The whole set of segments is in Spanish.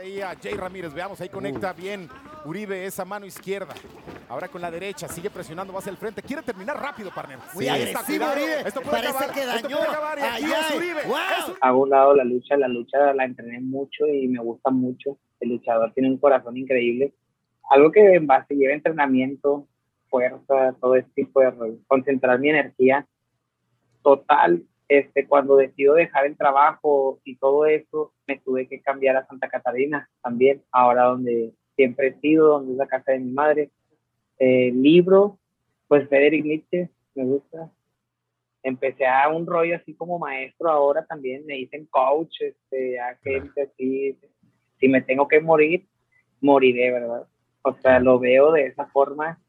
ahí a Jay Ramírez. Veamos, ahí conecta bien Uribe esa mano izquierda. Ahora con la derecha, sigue presionando más el frente. Quiere terminar rápido, partner. Muy agresivo, Uribe. Esto puede Parece acabar. que Esto dañó. puede acabar. Y aquí Ay, es. Uribe. Wow. Es hago un lado la lucha, la lucha la entrené mucho y me gusta mucho. El luchador tiene un corazón increíble. Algo que en base lleva entrenamiento, fuerza, todo ese tipo de concentrar mi energía total. Este, cuando decido dejar el trabajo y todo eso, me tuve que cambiar a Santa Catarina también, ahora donde siempre he sido, donde es la casa de mi madre. Eh, libro, pues Frederick Nietzsche, me gusta, empecé a un rollo así como maestro ahora también, me dicen coach, este, a gente así, si me tengo que morir, moriré, ¿verdad? O sea, lo veo de esa forma.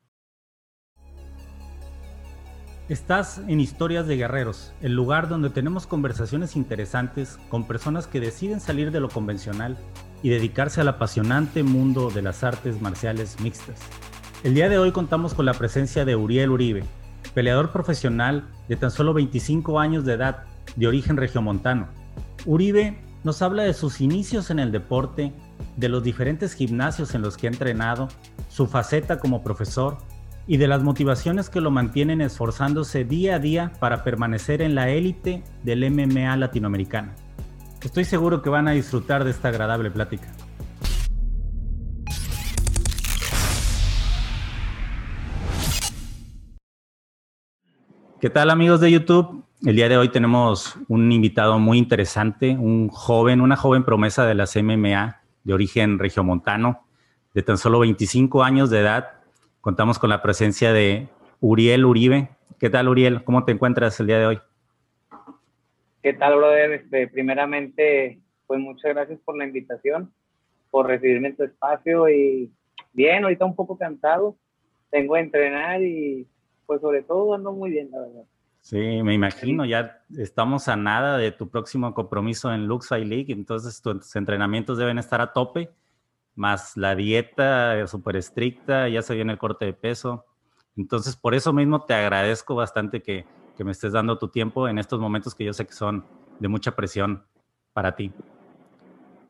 Estás en Historias de Guerreros, el lugar donde tenemos conversaciones interesantes con personas que deciden salir de lo convencional y dedicarse al apasionante mundo de las artes marciales mixtas. El día de hoy contamos con la presencia de Uriel Uribe, peleador profesional de tan solo 25 años de edad, de origen regiomontano. Uribe nos habla de sus inicios en el deporte, de los diferentes gimnasios en los que ha entrenado, su faceta como profesor y de las motivaciones que lo mantienen esforzándose día a día para permanecer en la élite del MMA latinoamericano. Estoy seguro que van a disfrutar de esta agradable plática. ¿Qué tal amigos de YouTube? El día de hoy tenemos un invitado muy interesante, un joven, una joven promesa de las MMA de origen regiomontano, de tan solo 25 años de edad. Contamos con la presencia de Uriel Uribe. ¿Qué tal Uriel? ¿Cómo te encuentras el día de hoy? ¿Qué tal, brother? Este, primeramente, pues muchas gracias por la invitación, por recibirme en tu espacio y bien, ahorita un poco cansado, tengo que entrenar y pues sobre todo ando muy bien, la verdad. Sí, me imagino, ya estamos a nada de tu próximo compromiso en Lux Fight League, entonces tus entrenamientos deben estar a tope, más la dieta súper estricta, ya se viene el corte de peso. Entonces, por eso mismo te agradezco bastante que, que me estés dando tu tiempo en estos momentos que yo sé que son de mucha presión para ti.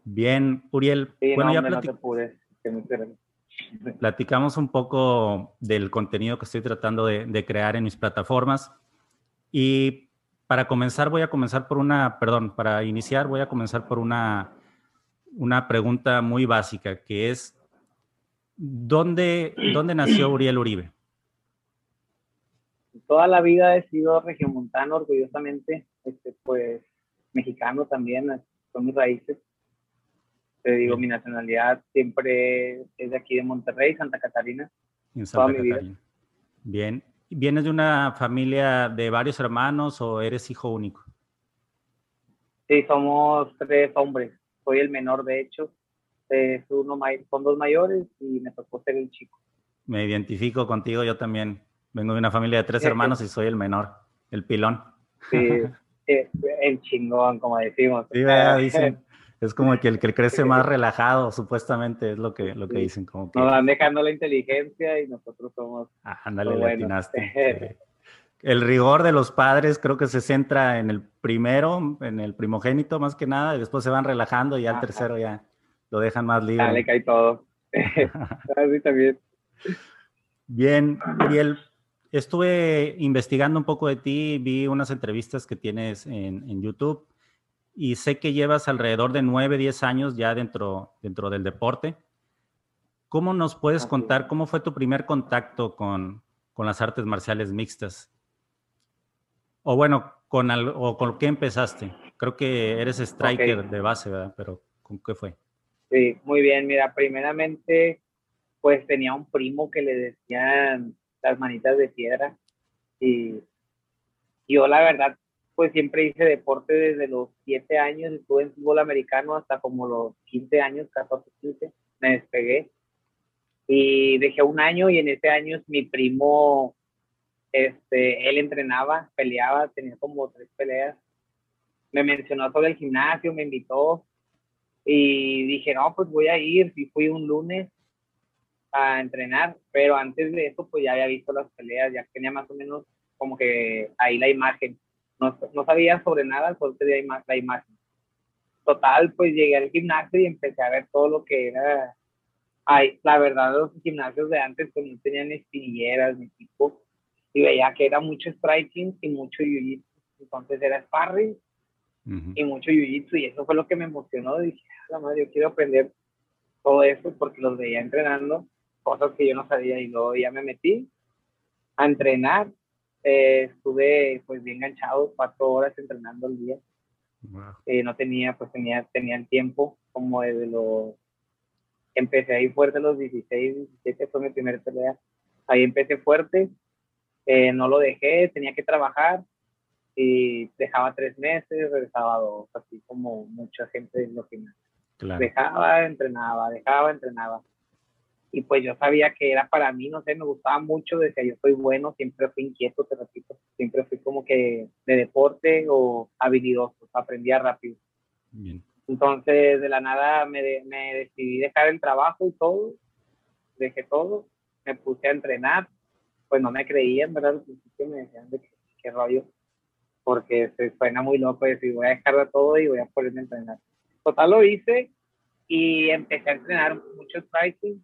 Bien, Uriel, Sí, bueno, no, ya hombre, no plati- te apures, que muchas gracias. platicamos un poco del contenido que estoy tratando de, de crear en mis plataformas. Y para comenzar, voy a comenzar por una, perdón, para iniciar, voy a comenzar por una, una pregunta muy básica, que es, ¿dónde, ¿dónde nació Uriel Uribe? Toda la vida he sido regiomontano, orgullosamente, este, pues mexicano también, son mis raíces. Te digo, mi nacionalidad siempre es de aquí de Monterrey, Santa Catarina. En Toda Santa mi vida. Catarina. Bien. ¿Vienes de una familia de varios hermanos o eres hijo único? Sí, somos tres hombres. Soy el menor, de hecho. Es uno son dos mayores y me tocó ser el chico. Me identifico contigo, yo también. Vengo de una familia de tres hermanos y soy el menor, el pilón. Sí, eh, el chingón, como decimos. Sí, ¿verdad? dicen, es como que el que crece más relajado, supuestamente, es lo que, lo que dicen. Como que, Nos van dejando la inteligencia y nosotros somos ah, ándale, le bueno. atinaste. El rigor de los padres creo que se centra en el primero, en el primogénito más que nada, y después se van relajando y ya el tercero ya lo dejan más libre. Dale, cae todo. Así también. Bien, Uriel, estuve investigando un poco de ti, vi unas entrevistas que tienes en, en YouTube y sé que llevas alrededor de 9, 10 años ya dentro, dentro del deporte. ¿Cómo nos puedes contar cómo fue tu primer contacto con, con las artes marciales mixtas? O bueno, con, al- o con qué empezaste? Creo que eres striker de base, ¿verdad? Pero ¿con qué fue? Sí, muy bien. Mira, primeramente, pues tenía un primo que le decían las manitas de piedra. Y yo, la verdad, pues siempre hice deporte desde los 7 años. Estuve en fútbol americano hasta como los 15 años, 14, 15. Me despegué. Y dejé un año y en ese año mi primo, este, él entrenaba, peleaba, tenía como tres peleas. Me mencionó sobre el gimnasio, me invitó y dije, no, pues voy a ir. Y fui un lunes a entrenar, pero antes de eso, pues ya había visto las peleas, ya tenía más o menos como que ahí la imagen. No, no sabía sobre nada, solo tenía la imagen. total, pues llegué al gimnasio y empecé a ver todo lo que era. Ay, la verdad, los gimnasios de antes pues no tenían espinilleras ni tipo. Y veía que era mucho striking y mucho jiu-jitsu. Entonces era sparring y mucho jiu-jitsu. Y eso fue lo que me emocionó. Dije, la madre, yo quiero aprender todo eso porque los veía entrenando, cosas que yo no sabía. Y luego ya me metí a entrenar. Eh, estuve pues bien enganchado, cuatro horas entrenando al día. Eh, no tenía, pues tenía, tenía el tiempo como desde los... Empecé ahí fuerte a los 16, 17 fue mi primera pelea. Ahí empecé fuerte, eh, no lo dejé, tenía que trabajar y dejaba tres meses, regresaba dos, así como mucha gente en los gimnasios. Dejaba, entrenaba, dejaba, entrenaba y pues yo sabía que era para mí, no sé, me gustaba mucho, decía yo soy bueno, siempre fui inquieto, te repito, siempre fui como que de deporte o habilidoso, aprendía rápido. Entonces de la nada me, me decidí dejar el trabajo y todo, dejé todo, me puse a entrenar, pues no me creían, ¿verdad? Al principio me decían de qué, rollo, porque se suena muy loco decir voy a dejar de todo y voy a ponerme a entrenar. Total lo hice y empecé a entrenar mucho striking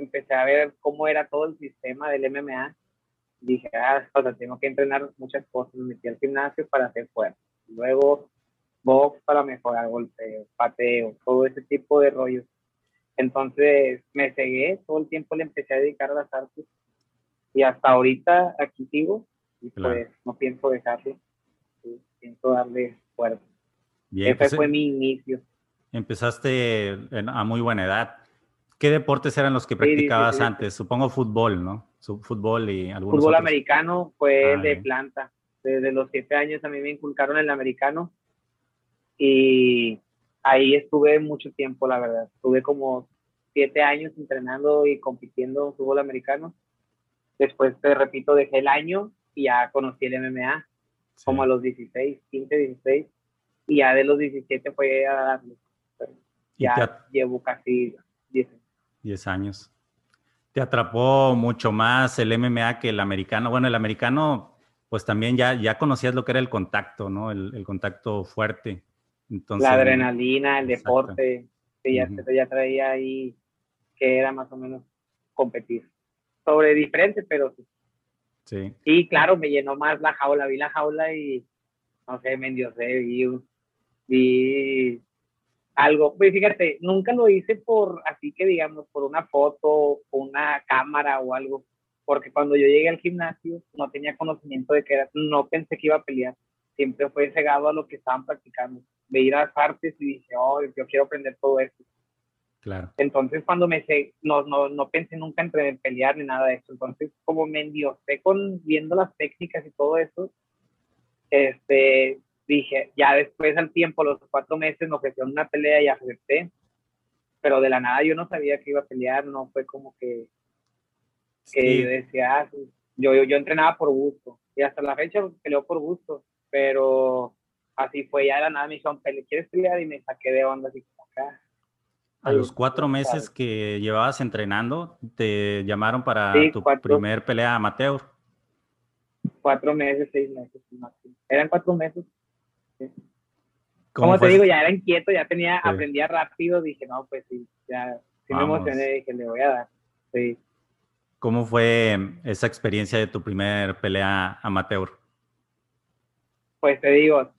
empecé a ver cómo era todo el sistema del MMA. Dije, ah, o sea, tengo que entrenar muchas cosas. Me metí al gimnasio para hacer fuerza. Luego, box para mejorar golpeo, pateo, todo ese tipo de rollos. Entonces, me cegué, todo el tiempo le empecé a dedicar a las artes. Y hasta ahorita aquí sigo. Y pues no pienso dejarlo. pienso darle fuerza. Ese pues, fue mi inicio. Empezaste a muy buena edad. ¿Qué deportes eran los que practicabas antes? Supongo fútbol, ¿no? Fútbol y algunos Fútbol americano fue ah, de planta. Desde los siete años a mí me inculcaron el americano y ahí estuve mucho tiempo, la verdad. Estuve como siete años entrenando y compitiendo fútbol americano. Después, te repito, dejé el año y ya conocí el MMA, como a los 16, 15, 16. Y ya de los 17 fue a darle. Ya llevo casi 10 años. 10 años. ¿Te atrapó mucho más el MMA que el americano? Bueno, el americano, pues también ya, ya conocías lo que era el contacto, ¿no? El, contacto fuerte. Entonces, la adrenalina, el deporte, que ya, ya traía ahí, que era más o menos competir. Sobre diferente, pero sí. Sí. Claro, me llenó más la jaula, vi la jaula y, no sé, me endiosé, vi, vi algo. Pues fíjate, nunca lo hice por, así que digamos, por una foto, una cámara o algo, porque cuando yo llegué al gimnasio no tenía conocimiento de que era, no pensé que iba a pelear, siempre fue cegado a lo que estaban practicando. Veía las artes y dije, oh, yo quiero aprender todo esto. Claro. Entonces cuando me sé, no, no, no pensé nunca en pelear ni nada de eso. Entonces como me endiosé con viendo las técnicas y todo eso, este, dije, ya después al tiempo, los cuatro meses, me ofrecieron una pelea y acepté, pero de la nada yo no sabía que iba a pelear, no fue como que, que yo decía, ah, yo, yo, yo, entrenaba por gusto, y hasta la fecha peleó por gusto, pero así fue, ya de la nada me dijeron, ¿quieres pelear? Y me saqué de onda, así como acá. A los cuatro meses que llevabas entrenando, te llamaron para tu primer pelea amateur. Cuatro meses, seis meses, Eran cuatro meses. Como te digo, ya era inquieto, ya tenía, aprendía rápido, dije, no, pues sí, ya, sí me emocioné, dije, le voy a dar. Sí. ¿Cómo fue esa experiencia de tu primer pelea amateur? Pues te digo,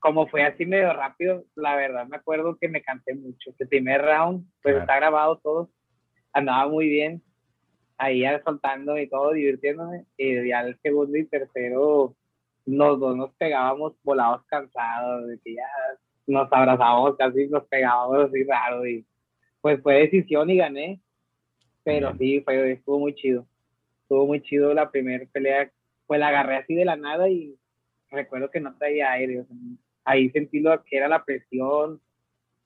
como fue así medio rápido, la verdad me acuerdo que me cansé mucho. El primer round, pues está grabado todo, andaba muy bien, ahí soltando y todo, divirtiéndome, y ya el segundo y tercero, los dos nos pegábamos volados cansados, de que ya nos abrazábamos casi, nos pegábamos así raro y pues fue decisión y gané, pero sí, fue, estuvo muy chido, estuvo muy chido la primera pelea, pues la agarré así de la nada y recuerdo que no traía aire, ahí sentí lo que era la presión,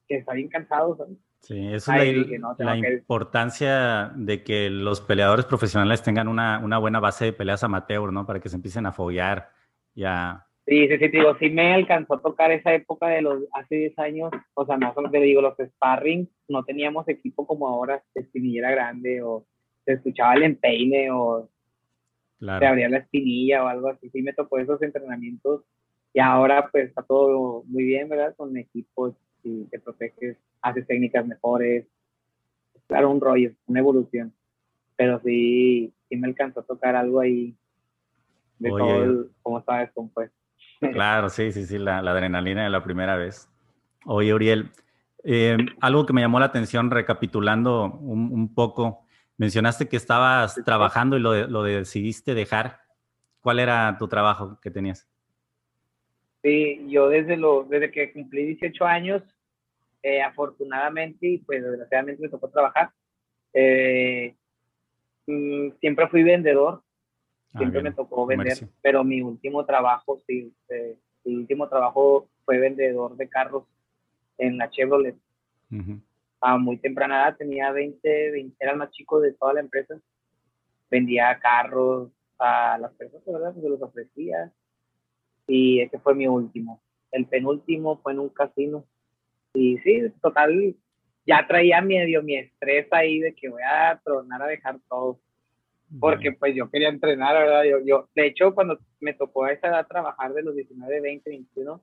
que estaba bien cansado, Sí, eso es la, importancia de que los peleadores profesionales tengan una, una, buena base de peleas amateur, ¿no? Para que se empiecen a foguear ya. Sí, sí, sí, digo, sí me alcanzó a tocar esa época de los hace 10 años, o sea, más o menos te digo, los sparring, no teníamos equipo como ahora, espinilla grande o se escuchaba el empeine o se abría la espinilla o algo así, sí me tocó esos entrenamientos y ahora pues está todo muy bien, ¿verdad? Con equipos y te proteges, haces técnicas mejores. Claro, un rollo, una evolución. Pero sí, sí me alcanzó a tocar algo ahí de todo el, cómo estaba descompuesto. Claro, sí, sí, sí, la, adrenalina de la primera vez. Oye, Uriel, eh, algo que me llamó la atención recapitulando un, poco, mencionaste que estabas trabajando y lo, lo decidiste dejar. ¿Cuál era tu trabajo que tenías? Sí, yo desde, lo, desde que cumplí 18 años, eh, afortunadamente y pues desgraciadamente me tocó trabajar, eh, mm, siempre fui vendedor, ah, siempre me tocó vender, pero mi último trabajo, sí, eh, mi último trabajo fue vendedor de carros en la Chevrolet. A muy temprana edad, tenía 20, 20, era el más chico de toda la empresa. Vendía carros a las personas, ¿verdad? Se los ofrecía y ese fue mi último. El penúltimo fue en un casino. Y sí, total, ya traía medio mi estrés ahí de que voy a tronar a dejar todo. Porque pues yo quería entrenar, ¿verdad? Yo, yo, de hecho, cuando me tocó a esa edad trabajar de los 19, 20, 21,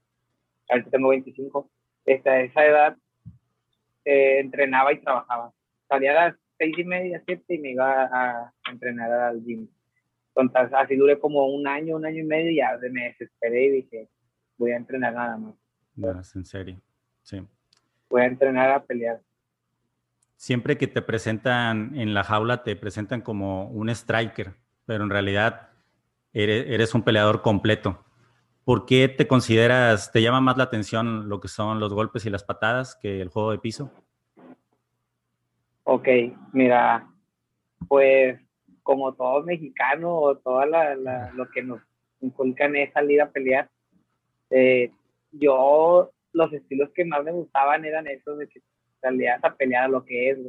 ahorita tengo 25, esta, esa edad eh, entrenaba y trabajaba. Salía a las seis y media, siete y me iba a entrenar al gym. Entonces, así duré como un año, un año y medio y ya me desesperé y dije, voy a entrenar nada más. No, en serio, sí. Voy a entrenar a pelear. Siempre que te presentan en la jaula, te presentan como un striker, pero en realidad eres, eres un peleador completo. ¿Por qué te consideras, te llama más la atención lo que son los golpes y las patadas que el juego de piso? Ok, mira, pues como todo mexicano o todo lo que nos inculcan es salir a pelear. Eh, yo, los estilos que más me gustaban eran esos de que salías a pelear lo que es,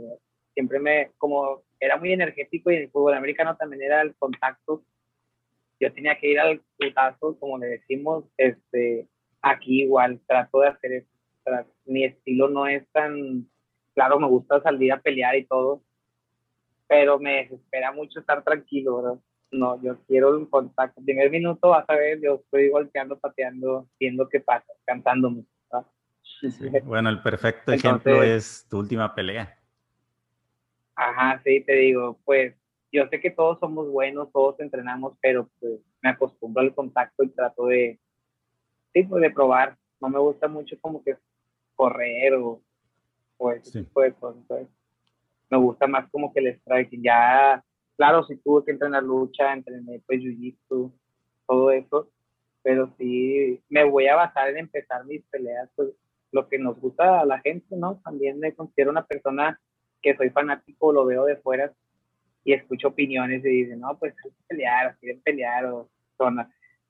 Siempre me, como era muy energético y el fútbol americano también era el contacto. Yo tenía que ir al putazo, como le decimos, este, aquí igual, trato de hacer eso. Mi estilo no es tan, claro, me gusta salir a pelear y todo, pero me desespera mucho estar tranquilo, ¿verdad? No, yo quiero un contacto. Primer minuto vas a ver, yo estoy golpeando, pateando, viendo qué pasa, cantándome. Bueno, el perfecto ejemplo es tu última pelea. Ajá, sí, te digo, pues yo sé que todos somos buenos, todos entrenamos, pero pues me acostumbro al contacto y trato de, sí, pues de probar. No me gusta mucho como que correr o, pues ese tipo de cosas me gusta más como que el strike. Ya, claro, si tuve que entrenar lucha, entrené pues jiu-jitsu, todo eso, pero sí me voy a basar en empezar mis peleas, pues lo que nos gusta a la gente, ¿no? También me considero una persona que soy fanático, lo veo de fuera y escucho opiniones y dicen, no, pues hay que pelear, quieren pelear, o son,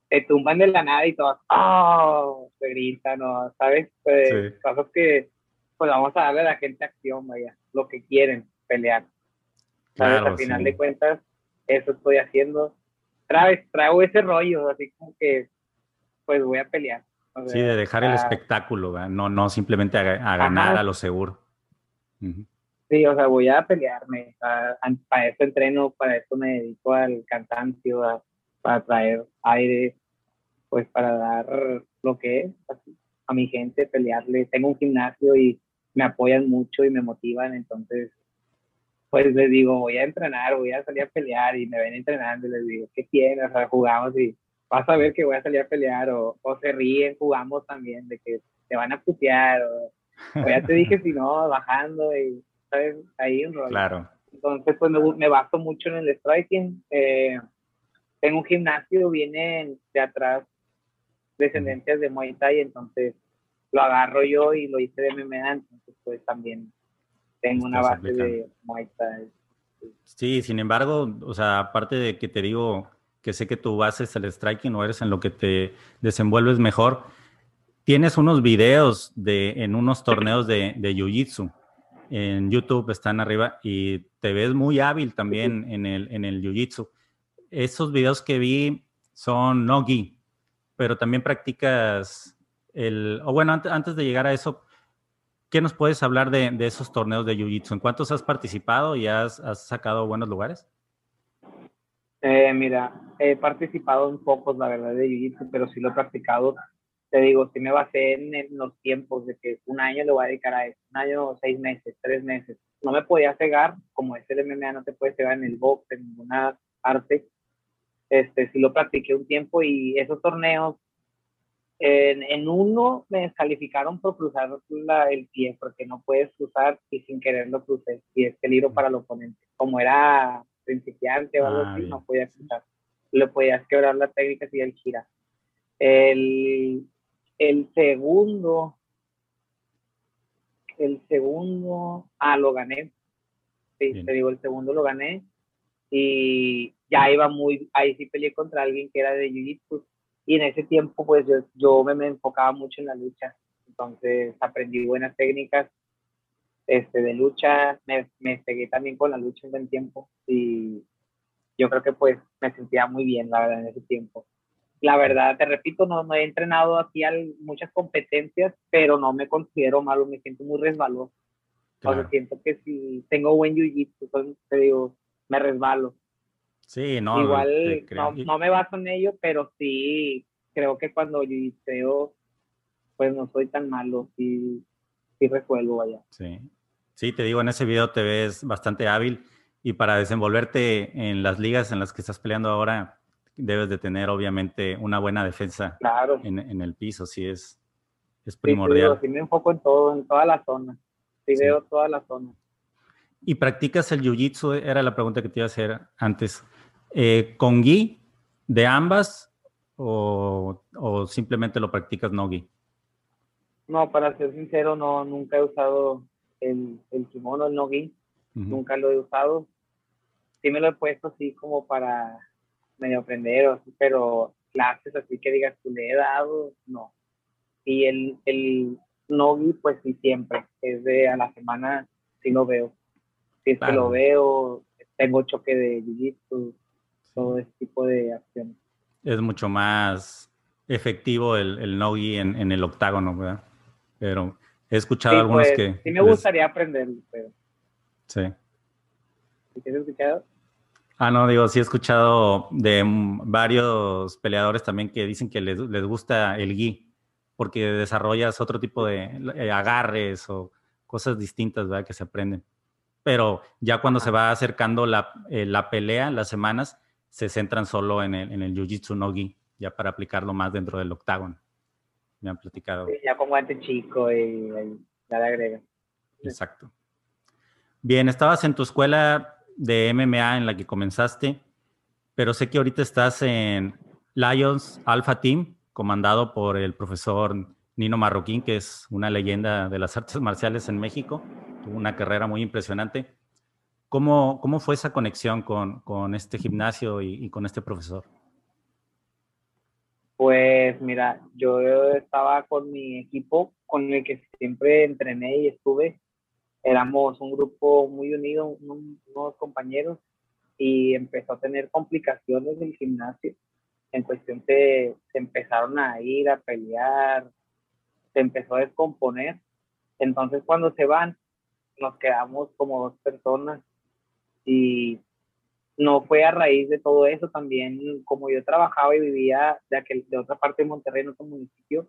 te tumban de la nada y todos, ¡oh! Se gritan, ¿no? ¿Sabes? Pues, cosas que, pues vamos a darle a la gente acción, vaya, lo que quieren pelear. ¿Sabes? Al final de cuentas, eso estoy haciendo. Traes, traigo ese rollo, así como que, pues voy a pelear. sí, de dejar el espectáculo, no, no simplemente a, ganar a lo seguro. Sí, o sea, voy a pelearme. para eso entreno, para eso me dedico al cansancio, para traer aire, pues para dar lo que es a mi gente, pelearle. Tengo un gimnasio y me apoyan mucho y me motivan, entonces pues les digo, voy a entrenar, voy a salir a pelear y me ven entrenando y les digo, ¿qué tienes? O sea, jugamos y vas a ver que voy a salir a pelear o, o se ríen, jugamos también de que te van a putear o, ya te dije si no, bajando y, ¿sabes? Ahí un rollo. Claro. Entonces, pues me, me baso mucho en el striking. Eh, tengo un gimnasio, viene de atrás descendencias de Muay Thai, entonces lo agarro yo y lo hice de MMA, entonces pues también tengo una base de Muay Thai. Sí, sin embargo, o sea, aparte de que te digo que sé que tu base es el striking o eres en lo que te desenvuelves mejor, tienes unos videos de, en unos torneos de, de Jiu-Jitsu. En YouTube están arriba y te ves muy hábil también en el, en el Jiu-Jitsu. Esos videos que vi son no gi, pero también practicas el, o bueno, antes, antes de llegar a eso, ¿Qué nos puedes hablar de, esos torneos de Jiu-Jitsu? ¿En cuántos has participado y has, sacado buenos lugares? Eh, mira, he participado en pocos, la verdad, de Jiu-Jitsu, pero sí lo he practicado. te digo, sí me basé en, los tiempos de que un año le voy a dedicar a eso, un año, seis meses, tres meses. No me podía cegar, como es el MMA, no te puedes cegar en el box, en ninguna arte. Este, sí lo practiqué un tiempo y esos torneos, en, en uno me descalificaron por cruzar la, el pie, porque no puedes cruzar y sin querer lo crucé, y es peligro para el oponente. Como era principiante o algo ah, así, no podía cruzar. Le podías quebrar la técnica si él gira. El, el segundo, el segundo, ah, lo gané. Sí, te digo, el segundo lo gané. Y ya iba muy, ahí sí peleé contra alguien que era de Jiu-Jitsu. Y en ese tiempo, pues yo, yo me, enfocaba mucho en la lucha. Entonces aprendí buenas técnicas este, de lucha. Me, me seguí también con la lucha un buen tiempo. Y yo creo que pues me sentía muy bien, la verdad, en ese tiempo la verdad, te repito, no, no he entrenado aquí muchas competencias, pero no me considero malo, me siento muy resbaloso. Claro. siento que si tengo buen jiu-jitsu, pues, te digo, me resbalo. Sí, no. Igual no, no, me baso en ello, pero sí creo que cuando jiu pues no soy tan malo, sí, sí resuelvo allá. Sí. Sí, te digo, en ese video te ves bastante hábil y para desenvolverte en las ligas en las que estás peleando ahora, debes de tener obviamente una buena defensa en, el piso, sí es, es primordial. Sí, me enfoco en todo, en toda la zona. Sí, veo toda la zona. ¿Y practicas el jiu-jitsu? Era la pregunta que te iba a hacer antes. Eh, ¿Con gi de ambas o, simplemente lo practicas no gi? No, para ser sincero, no, nunca he usado el, el kimono, el no gi. Nunca lo he usado. Sí me lo he puesto así como para medio aprender, pero clases así que digas, tú le he dado, no. Y el, el Nogi, pues sí, siempre, es de a la semana, sí lo veo. Si es que lo veo, tengo choque de jiu-jitsu, todo ese tipo de acciones. Es mucho más efectivo el, el Nogi en, en, el octágono, ¿verdad? Pero he escuchado algunos pues, que... Sí me gustaría aprenderlo, pero... Sí. ¿Sí has escuchado? Ah, no, digo, sí he escuchado de varios peleadores también que dicen que les, gusta el gi, porque desarrollas otro tipo de eh, agarres o cosas distintas, ¿verdad? Que se aprenden. Pero ya cuando se va acercando la, eh, la pelea, las semanas, se centran solo en el, en el jiu-jitsu no gi, ya para aplicarlo más dentro del octágono. Me han platicado. Sí, ya con guante chico y, ya le agrega. Exacto. Bien, estabas en tu escuela de MMA en la que comenzaste, pero sé que ahorita estás en Lions Alpha Team, comandado por el profesor Nino Marroquín, que es una leyenda de las artes marciales en México. Tuvo una carrera muy impresionante. ¿Cómo, cómo fue esa conexión con, con este gimnasio y, con este profesor? Pues mira, yo estaba con mi equipo con el que siempre entrené y estuve éramos un grupo muy unido, unos compañeros, y empezó a tener complicaciones del gimnasio. En cuestión se, se empezaron a ir a pelear, se empezó a descomponer. Entonces cuando se van, nos quedamos como dos personas y no fue a raíz de todo eso también, como yo trabajaba y vivía de, aquel, de otra parte de Monterrey, en otro municipio,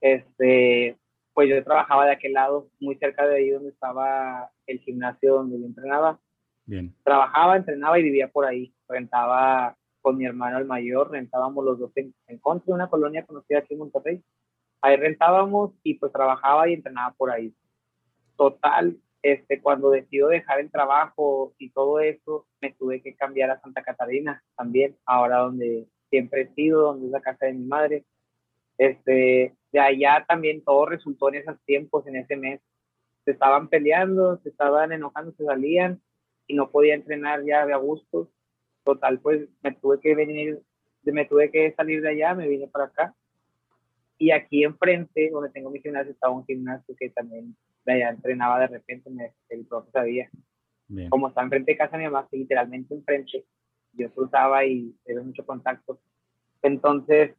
este, pues yo trabajaba de aquel lado, muy cerca de ahí donde estaba el gimnasio donde yo entrenaba. Bien. Trabajaba, entrenaba y vivía por ahí. Rentaba con mi hermano el mayor, rentábamos los dos en, en contra de una colonia conocida aquí en Monterrey. Ahí rentábamos y pues trabajaba y entrenaba por ahí. Total, este, cuando decido dejar el trabajo y todo eso, me tuve que cambiar a Santa Catarina también, ahora donde siempre he sido, donde es la casa de mi madre. Este, de allá también todo resultó en esos tiempos, en ese mes. Se estaban peleando, se estaban enojando, se salían y no podía entrenar ya de a gusto. Total, pues me tuve que venir, me tuve que salir de allá, me vine para acá. Y aquí enfrente, donde tengo mi gimnasio, estaba un gimnasio que también allá entrenaba de repente, me, el profe sabía. Como está enfrente de casa mi mamá, literalmente enfrente, yo cruzaba y tuve mucho contacto. Entonces,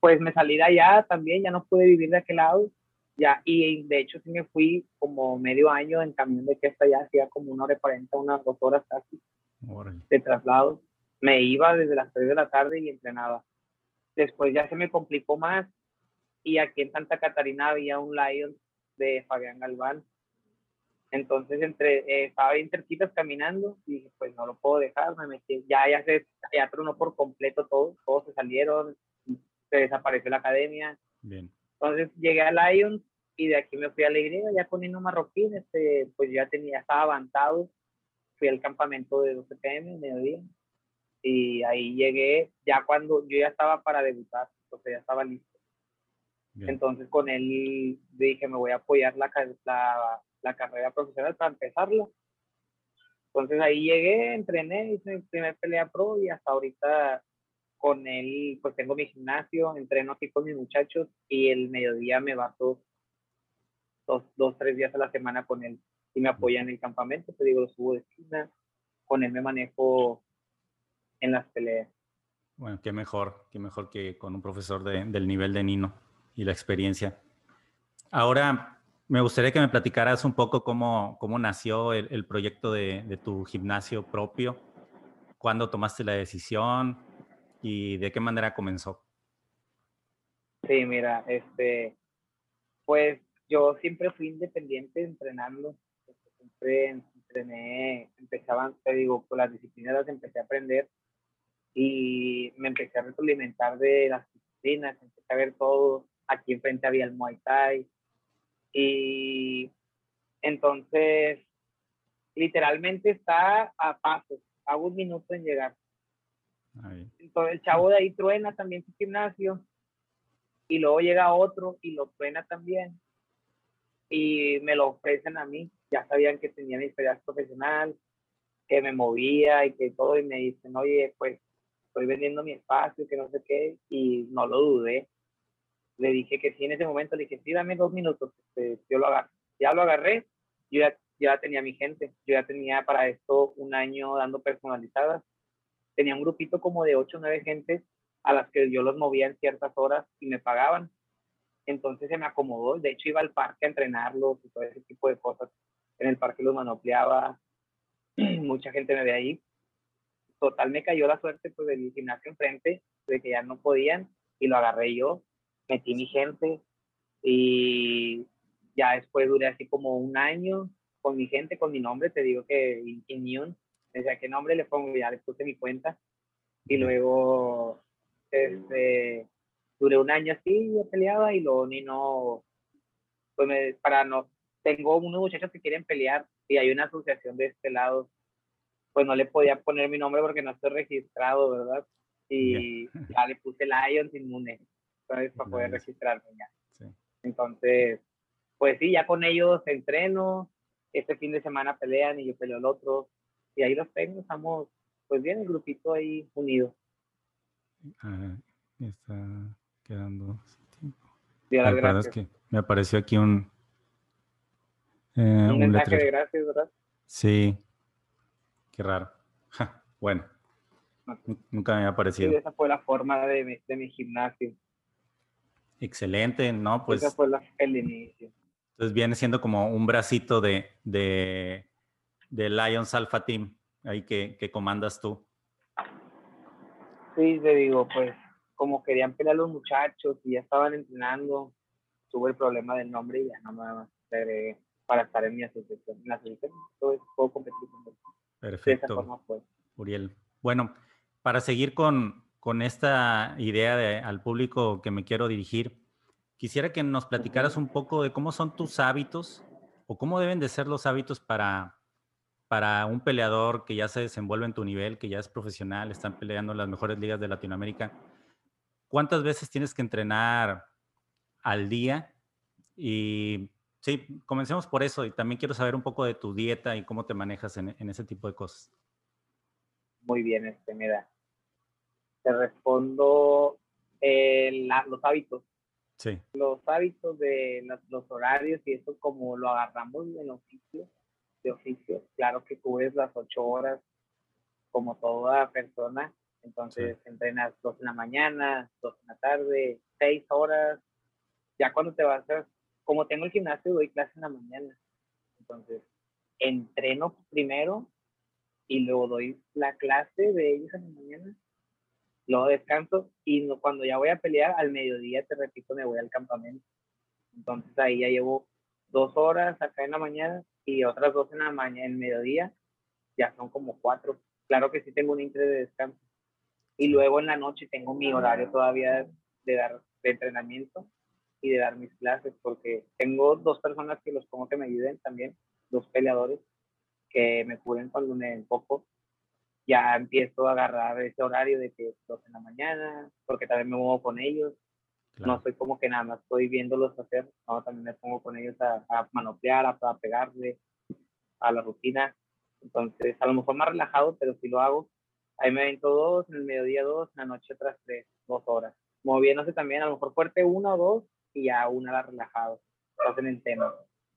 pues me salí de allá también, ya no pude vivir de aquel lado, ya, y de hecho sí me fui como medio año en camión de que hasta allá, hacía como una hora y cuarenta, unas dos horas casi de traslado. Me iba desde las tres de la tarde y entrenaba. Después ya se me complicó más y aquí en Santa Catarina había un Lion de Fabián Galván. Entonces entre, eh, estaba bien cerquitas caminando y dije, pues no lo puedo dejar, me metí, ya, ya se, ya tronó por completo todo, todos se salieron, se desapareció la academia. Bien. Entonces llegué a Lions y de aquí me fui a Alegría, ya con Nino Marroquín, este, pues ya tenía, estaba avanzado, fui al campamento de 12 pm, mediodía, y ahí llegué ya cuando yo ya estaba para debutar, sea, ya estaba listo. Entonces con él dije, me voy a apoyar la, la, la carrera profesional para empezarla. Entonces ahí llegué, entrené, hice mi primer pelea pro y hasta ahorita con él, pues tengo mi gimnasio, entreno aquí con mis muchachos y el mediodía me baso dos, dos, tres días a la semana con él y me apoya en el campamento, te digo, lo subo de esquina, con él me manejo en las peleas. Bueno, qué mejor, qué mejor que con un profesor de, del nivel de Nino y la experiencia. Ahora, me gustaría que me platicaras un poco cómo, cómo nació el, el proyecto de, de, tu gimnasio propio, cuándo tomaste la decisión y de qué manera comenzó. Sí, mira, este, pues yo siempre fui independiente entrenando, siempre entrené, empezaban, te digo, con las disciplinas las empecé a aprender y me empecé a retroalimentar de las disciplinas, empecé a ver todo, aquí enfrente había el Muay Thai y entonces literalmente está a pasos, a un minuto en llegar. Entonces el chavo de ahí truena también su gimnasio y luego llega otro y lo truena también y me lo ofrecen a mí. Ya sabían que tenía mi experiencia profesional, que me movía y que todo, y me dicen, oye, pues estoy vendiendo mi espacio, que no sé qué, y no lo dudé. Le dije que sí en ese momento, le dije, sí, dame dos minutos, este, yo lo agarré. Ya lo agarré, yo ya, ya tenía mi gente, yo ya tenía para esto un año dando personalizadas. Tenía un grupito como de ocho o nueve gentes a las que yo los movía en ciertas horas y me pagaban entonces se me acomodó, de hecho iba al parque a entrenarlos y todo ese tipo de cosas, en el parque los manopleaba, mucha gente me ve ahí, total me cayó la suerte pues del gimnasio enfrente, de que ya no podían, y lo agarré yo, metí mi gente, y ya después duré así como un año con mi gente, con mi nombre, te digo que Immune, decía qué nombre le pongo, ya le puse mi cuenta, y luego, este duré un año así, yo peleaba y luego ni no, pues me, para no, tengo unos muchachos que quieren pelear y hay una asociación de este lado, pues no le podía poner mi nombre porque no estoy registrado, ¿verdad? Y ya. le puse Lions Inmune, entonces para poder registrarme ya. Entonces, pues sí, ya con ellos entreno, este fin de semana pelean y yo peleo el otro, y ahí los tengo, estamos pues bien, el grupito ahí unido. Ah, está quedando la verdad es que me apareció aquí un. Eh, un, mensaje de gracias, ¿verdad? Sí. Qué raro. bueno. Nunca me había aparecido. Sí, esa fue la forma de mi, de mi gimnasio. Excelente, ¿no? Pues. Ese fue el inicio. Entonces viene siendo como un bracito de, de, de Lions Alpha Team, ahí que, que comandas tú. Sí, te digo, pues como querían pelear los muchachos y ya estaban entrenando, tuve el problema del nombre y ya no me agregué para estar en mi asociación. En la asociación puedo competir con Perfecto. Uriel. Bueno, para seguir con, con esta idea de, al público que me quiero dirigir, quisiera que nos platicaras un poco de cómo son tus hábitos o cómo deben de ser los hábitos para, para un peleador que ya se desenvuelve en tu nivel, que ya es profesional, están peleando en las mejores ligas de Latinoamérica ¿Cuántas veces tienes que entrenar al día? Y sí, comencemos por eso. Y también quiero saber un poco de tu dieta y cómo te manejas en, ese tipo de cosas. Muy bien, este, mira. Te respondo eh, los hábitos. Sí. Los hábitos de los, horarios y eso como lo agarramos en oficio, de oficio. Claro que cubres las ocho horas como toda persona entonces entrenas dos en la mañana, dos en la tarde, seis horas. Ya cuando te vas a, como tengo el gimnasio, doy clase en la mañana. Entonces, entreno primero y luego doy la clase de ellos en la mañana. Luego descanso y cuando ya voy a pelear, al mediodía, te repito, me voy al campamento. Entonces ahí ya llevo dos horas acá en la mañana y otras dos en la mañana, en mediodía, ya son como cuatro. Claro que sí tengo un intre de descanso. Y luego en la noche tengo mi horario todavía de dar de entrenamiento y de dar mis clases, porque tengo dos personas que los pongo que me ayuden también, dos peleadores que me cubren cuando me enfoco. Ya empiezo a agarrar ese horario de que dos en la mañana, porque también me muevo con ellos. No soy como que nada más estoy viéndolos hacer, no, también me pongo con ellos a, a manotear, a, a pegarle a la rutina. Entonces, a lo mejor más relajado, pero si lo hago. Ahí me avento dos, en el mediodía dos, en la noche otras tres, dos horas. Moviéndose también, a lo mejor fuerte una o dos, y ya una la relajado. Estás en el tema.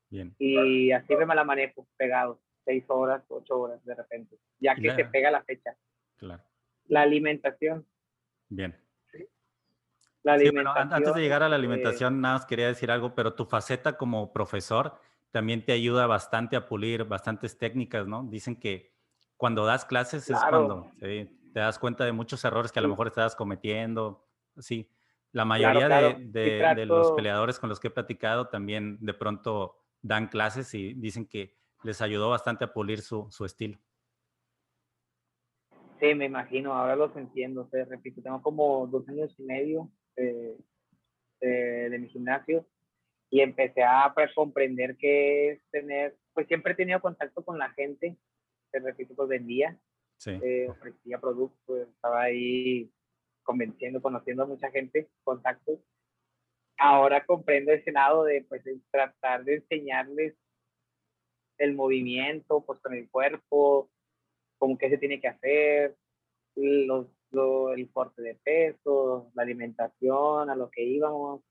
Bien. Y así me la manejo, pegado, seis horas, ocho horas de repente, ya que se pega la fecha. Claro. La alimentación. Bien. La alimentación, antes de llegar a la alimentación, nada más quería decir algo, pero tu faceta como profesor también te ayuda bastante a pulir bastantes técnicas, ¿no? Dicen que cuando das clases es cuando te das cuenta de muchos errores que a lo mejor estás cometiendo. Sí, la mayoría De, los peleadores con los que he platicado también de pronto dan clases y dicen que les ayudó bastante a pulir su, estilo. Sí, me imagino, ahora los entiendo. Te repito, tengo como dos años y medio de, de mi gimnasio y empecé a pues, comprender que es tener, pues siempre he tenido contacto con la gente, te repito, pues vendía, sí. eh, ofrecía productos, estaba ahí convenciendo, conociendo a mucha gente, contactos. Ahora comprendo ese lado de pues tratar de enseñarles el movimiento, pues con el cuerpo, como que se tiene que hacer, los, el corte de peso, la alimentación, a lo que íbamos,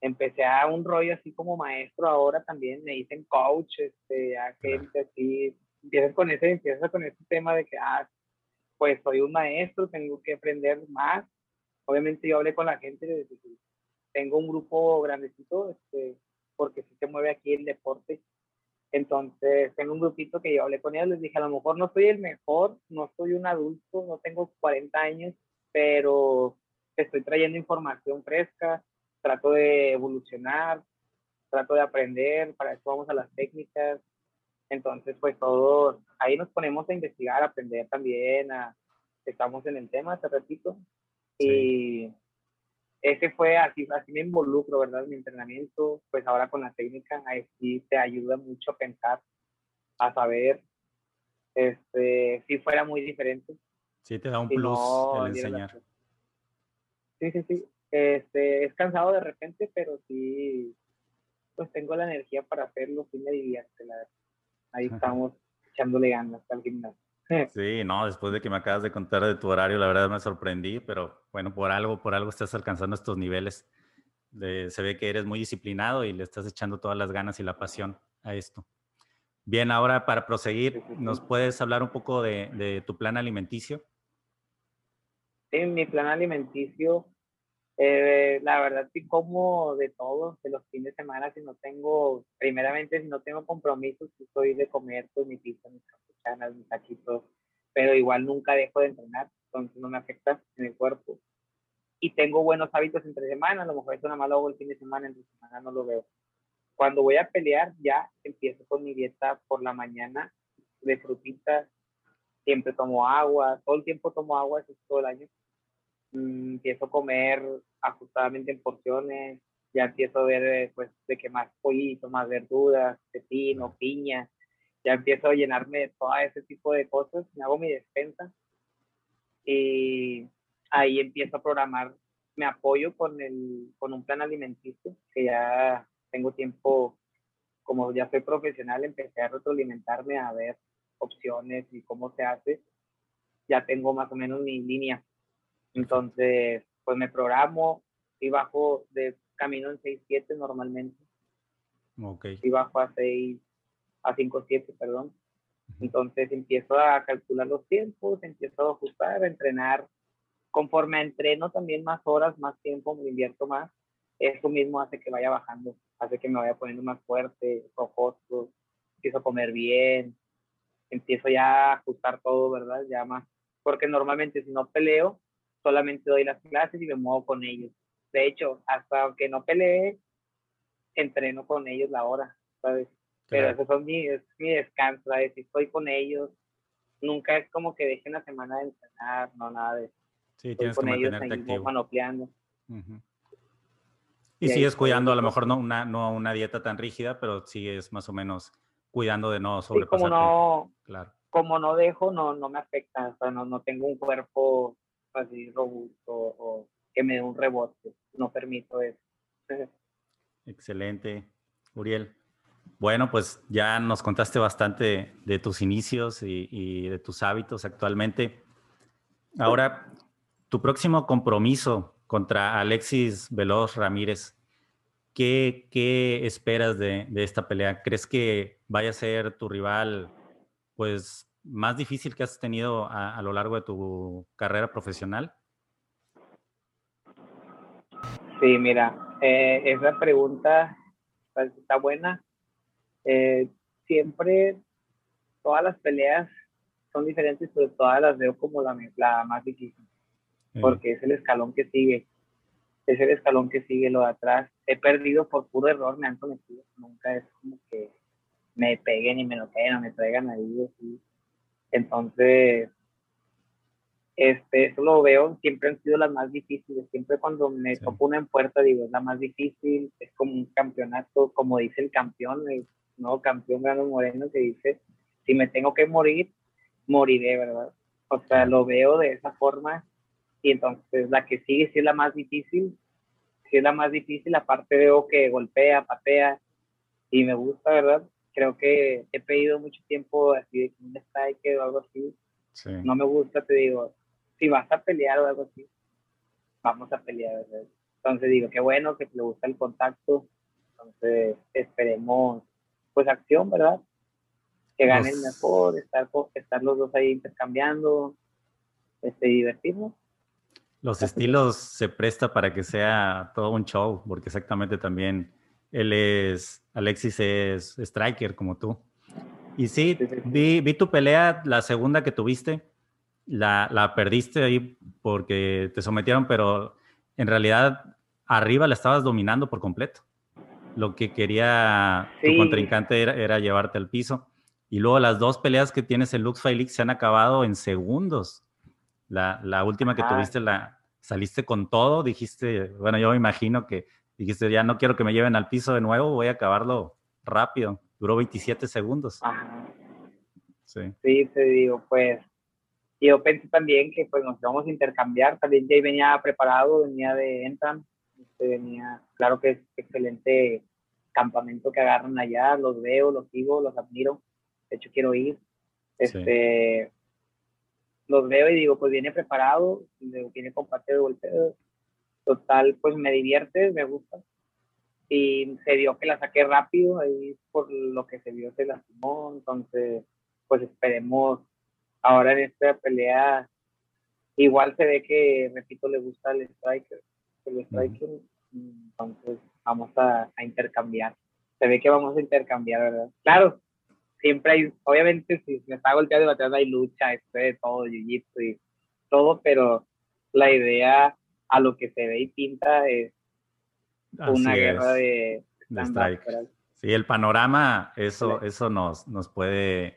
empecé a un rollo así como maestro ahora también, me dicen coach, este, a gente así, empiezas con ese, empiezas con ese tema de que, ah, pues soy un maestro, tengo que aprender más. Obviamente yo hablé con la gente, de, tengo un grupo grandecito, este, porque si se mueve aquí el deporte. Entonces, tengo un grupito que yo hablé con ellos, les dije, a lo mejor no soy el mejor, no soy un adulto, no tengo 40 años, pero estoy trayendo información fresca, trato de evolucionar, trato de aprender, para eso vamos a las técnicas. Entonces, pues todos, ahí nos ponemos a investigar, a aprender también, a, estamos en el tema, te repito. Y ese fue así, así me involucro, ¿verdad? Mi entrenamiento, pues ahora con la técnica, ahí sí te ayuda mucho a pensar, a saber, este, si fuera muy diferente. Sí, te da un plus el enseñar. Sí, sí, sí. Este, es cansado de repente, pero sí, pues tengo la energía para hacerlo, sí me divierte, la verdad. Ahí estamos echándole ganas al gimnasio. Sí, no, después de que me acabas de contar de tu horario, la verdad me sorprendí, pero bueno, por algo, por algo estás alcanzando estos niveles. se ve que eres muy disciplinado y le estás echando todas las ganas y la pasión a esto. Bien, ahora para proseguir, ¿nos puedes hablar un poco de, de tu plan alimenticio? Sí, mi plan alimenticio eh, la verdad sí como de todo, de los fines de semana, si no tengo, primeramente si no tengo compromisos, sí soy de comer pues mi pizza, mis capuchanas, mis taquitos, pero igual nunca dejo de entrenar, entonces no me afecta en el cuerpo. Y tengo buenos hábitos entre semana, a lo mejor eso nada más lo hago el fin de semana, entre semana no lo veo. Cuando voy a pelear ya empiezo con mi dieta por la mañana de frutitas, siempre tomo agua, todo el tiempo tomo agua, eso es todo el año empiezo a comer ajustadamente en porciones, ya empiezo a ver eh, pues de que más pollito, más verduras, pepino, piña, ya empiezo a llenarme de todo ese tipo de cosas, me hago mi despensa y ahí empiezo a programar, me apoyo con, el, con un plan alimenticio que ya tengo tiempo, como ya soy profesional, empecé a retroalimentarme, a ver opciones y cómo se hace, ya tengo más o menos mi línea entonces, pues me programo y bajo de camino en 6-7 normalmente. Ok. Y bajo a 6, a 5-7, perdón. Entonces empiezo a calcular los tiempos, empiezo a ajustar, a entrenar. Conforme entreno también más horas, más tiempo, me invierto más. Eso mismo hace que vaya bajando, hace que me vaya poniendo más fuerte, rojoso, empiezo a comer bien, empiezo ya a ajustar todo, ¿verdad? Ya más. Porque normalmente si no peleo, solamente doy las clases y me muevo con ellos. De hecho, hasta que no peleé, entreno con ellos la hora, ¿sabes? Pero eso es mi, es mi descanso, ¿sabes? Si estoy con ellos, nunca es como que deje una semana de entrenar, no, nada de eso. Sí, tienes que mantenerte activo. Manopleando. Y, sigues cuidando, a lo mejor no una, no una dieta tan rígida, pero sigues más o menos cuidando de no sobrepasarte. como no, claro. como no dejo, no, no me afecta, o sea, no, no tengo un cuerpo así robusto o que me dé un rebote, no permito eso. Excelente, Uriel. Bueno, pues ya nos contaste bastante de tus inicios y, de tus hábitos actualmente. Ahora, tu próximo compromiso contra Alexis Veloz Ramírez, ¿qué, esperas de, esta pelea? ¿Crees que vaya a ser tu rival pues, más difícil que has tenido a, lo largo de tu carrera profesional? Sí, mira, eh, esa pregunta pues, está buena eh, siempre todas las peleas son diferentes, pero todas las veo como la, la más difícil, porque es el escalón que sigue, es el escalón que sigue lo de atrás. He perdido por puro error, me han cometido, nunca es como que me peguen y me lo queden o me traigan ahí. Así. Entonces, este, eso lo veo, siempre han sido las más difíciles, siempre cuando me topo una en puerta digo, es la más difícil, es como un campeonato, como dice el campeón, ¿no? Campeón Grano Moreno que dice, si me tengo que morir, moriré, ¿verdad? O sea, lo veo de esa forma y entonces la que sigue sí es la más difícil, sí es la más difícil, aparte veo que golpea, patea y me gusta, ¿verdad? Creo que he pedido mucho tiempo así de un strike o algo así. No me gusta, te digo, si vas a pelear o algo así, vamos a pelear, ¿verdad? Entonces digo, qué bueno que le gusta el contacto, entonces esperemos pues acción, ¿verdad? Que gane el mejor, estar, estar los dos ahí intercambiando, este, divertirnos. Los estilos se presta para que sea todo un show, porque exactamente también él es, Alexis es striker como tú. Y sí, Vi, vi, tu pelea, la segunda que tuviste, la, la, perdiste ahí porque te sometieron, pero en realidad arriba la estabas dominando por completo lo que quería tu contrincante era, llevarte al piso. Y luego las dos peleas que tienes en Lux Fight se han acabado en segundos. La, la última que tuviste, la, saliste con todo, dijiste, bueno, yo me imagino que dijiste, ya no quiero que me lleven al piso de nuevo, voy a acabarlo rápido. Duró 27 segundos. Sí. sí, te digo, pues yo pensé también que pues nos íbamos a intercambiar, también ya venía preparado, venía de Entram, este, venía, claro que es excelente campamento que agarran allá, los veo, los sigo, los admiro, de hecho quiero ir, este, los veo y digo, pues viene preparado, viene con parte de golpeo, total, pues me divierte, me gusta, y se vio que la saqué rápido, ahí por lo que se vio se lastimó, entonces, pues esperemos ahora en esta pelea, igual se ve que, repito, le gusta el striker, el striker, entonces vamos a, intercambiar. Se ve que vamos a intercambiar, ¿verdad? Claro, siempre hay, obviamente si me está golpeando y bateando hay lucha, esto de todo, jiu-jitsu y todo, pero la idea a lo que se ve y pinta es una guerra de, de Sí, el panorama, eso, eso nos, nos puede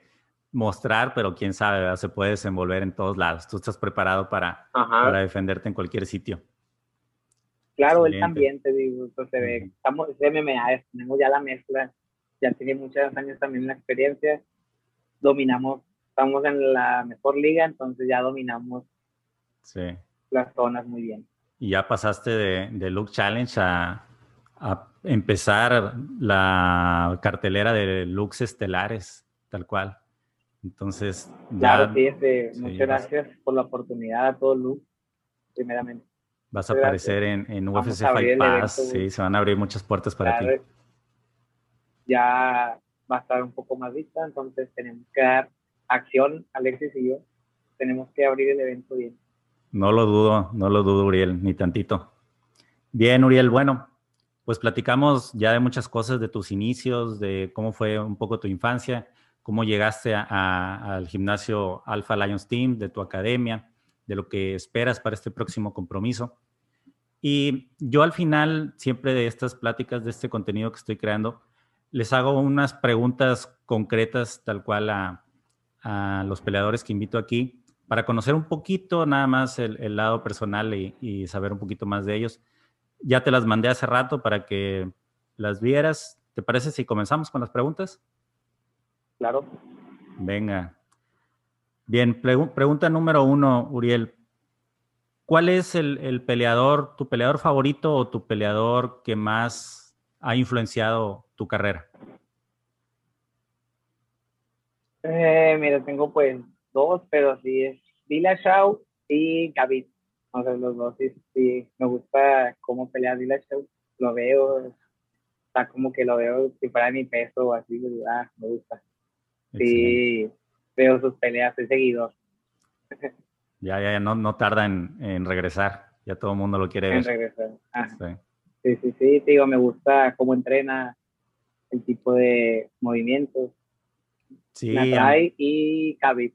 mostrar, pero quién sabe, se puede desenvolver en todos lados. Tú estás preparado para, para defenderte en cualquier sitio. Claro, él también, te digo, pues, se ve, estamos, es MMA, tenemos ya la mezcla, ya tiene muchos años también la experiencia, dominamos, estamos en la mejor liga, entonces ya dominamos las zonas muy bien. Y ya pasaste de, de Look Challenge a, empezar la cartelera de looks estelares, tal cual. Entonces, claro, sí, este, muchas gracias por la oportunidad a todo Luke, primeramente. Vas a aparecer en, en UFC Fight Pass, sí, se van a abrir muchas puertas para ti. Ya va a estar un poco más lista, entonces tenemos que dar acción, Alexis y yo, tenemos que abrir el evento bien. No lo dudo, no lo dudo, Uriel, ni tantito. Bien, Uriel, bueno, pues platicamos ya de muchas cosas, de tus inicios, de cómo fue un poco tu infancia, cómo llegaste al gimnasio Alpha Lions Team, de tu academia, de lo que esperas para este próximo compromiso. Y yo al final, siempre de estas pláticas, de este contenido que estoy creando, les hago unas preguntas concretas, tal cual a, los peleadores que invito aquí, para conocer un poquito nada más el, lado personal y, saber un poquito más de ellos. Ya te las mandé hace rato para que las vieras. ¿Te parece si comenzamos con las preguntas? Claro. Venga. Bien, pregunta número uno, Uriel. ¿Cuál es el, peleador, tu peleador favorito o tu peleador que más ha influenciado tu carrera? Eh, mira, tengo pues dos, pero sí es Shaw y Khabib. O sea, los dos sí, me gusta cómo pelea Shaw. Lo veo, está como que lo veo si fuera mi peso o así, ah, me gusta. Sí, veo sus peleas, soy seguidor. Ya, ya, ya no, no tarda en, en, regresar. Ya todo el mundo lo quiere en regresar. Sí. sí, sí, digo, me gusta cómo entrena, el tipo de movimientos. Sí. Natai y Khabib.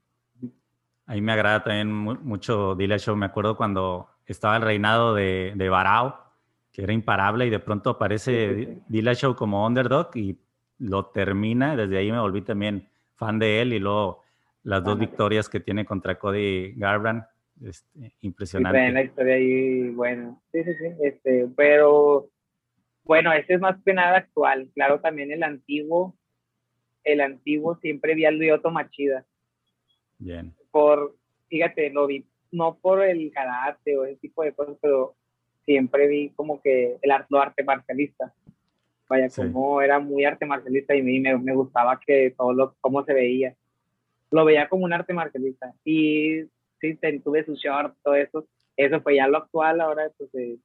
A mí me agrada también mucho Dillashaw. Me acuerdo cuando estaba el reinado de, de Barao, que era imparable, y de pronto aparece Dillashaw como underdog y lo termina. Desde ahí me volví también fan de él y luego las dos victorias que tiene contra Cody Garbrandt, este, impresionante. Sí, la historia ahí, bueno, sí, sí, sí, este, pero bueno, este es más que nada actual, claro, también el antiguo, el antiguo siempre vi al Lyoto Machida. Bien. Por, fíjate, lo vi, no por el karate o ese tipo de cosas, pero siempre vi como que el arte, arte marcialista. Vaya, como era muy arte marcialista y a mí me, me gustaba que todo lo, cómo se veía lo veía como un arte marcialista. Y sí, tuve su short, todo eso. Eso fue ya lo actual ahora pues, de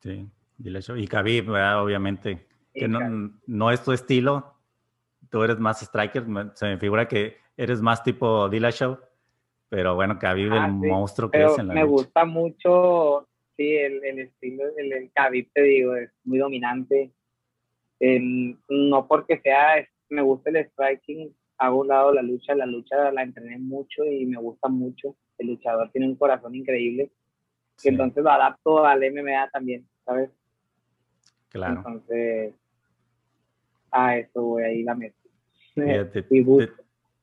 Sí, Dillashaw. Y Khabib, obviamente, que no, no, es tu estilo. Tú eres más striker. Se me figura que eres más tipo Dillashaw. Pero bueno, Khabib, el ah, monstruo que es en la Me gusta mucho, sí, el, el estilo, el, el Khabib, te digo, es muy dominante. no porque sea, me gusta el striking, hago un lado la lucha, la lucha la entrené mucho y me gusta mucho. El luchador tiene un corazón increíble. Y entonces lo adapto al MMA también, ¿sabes? Claro. Entonces, a eso voy ahí la meto. te,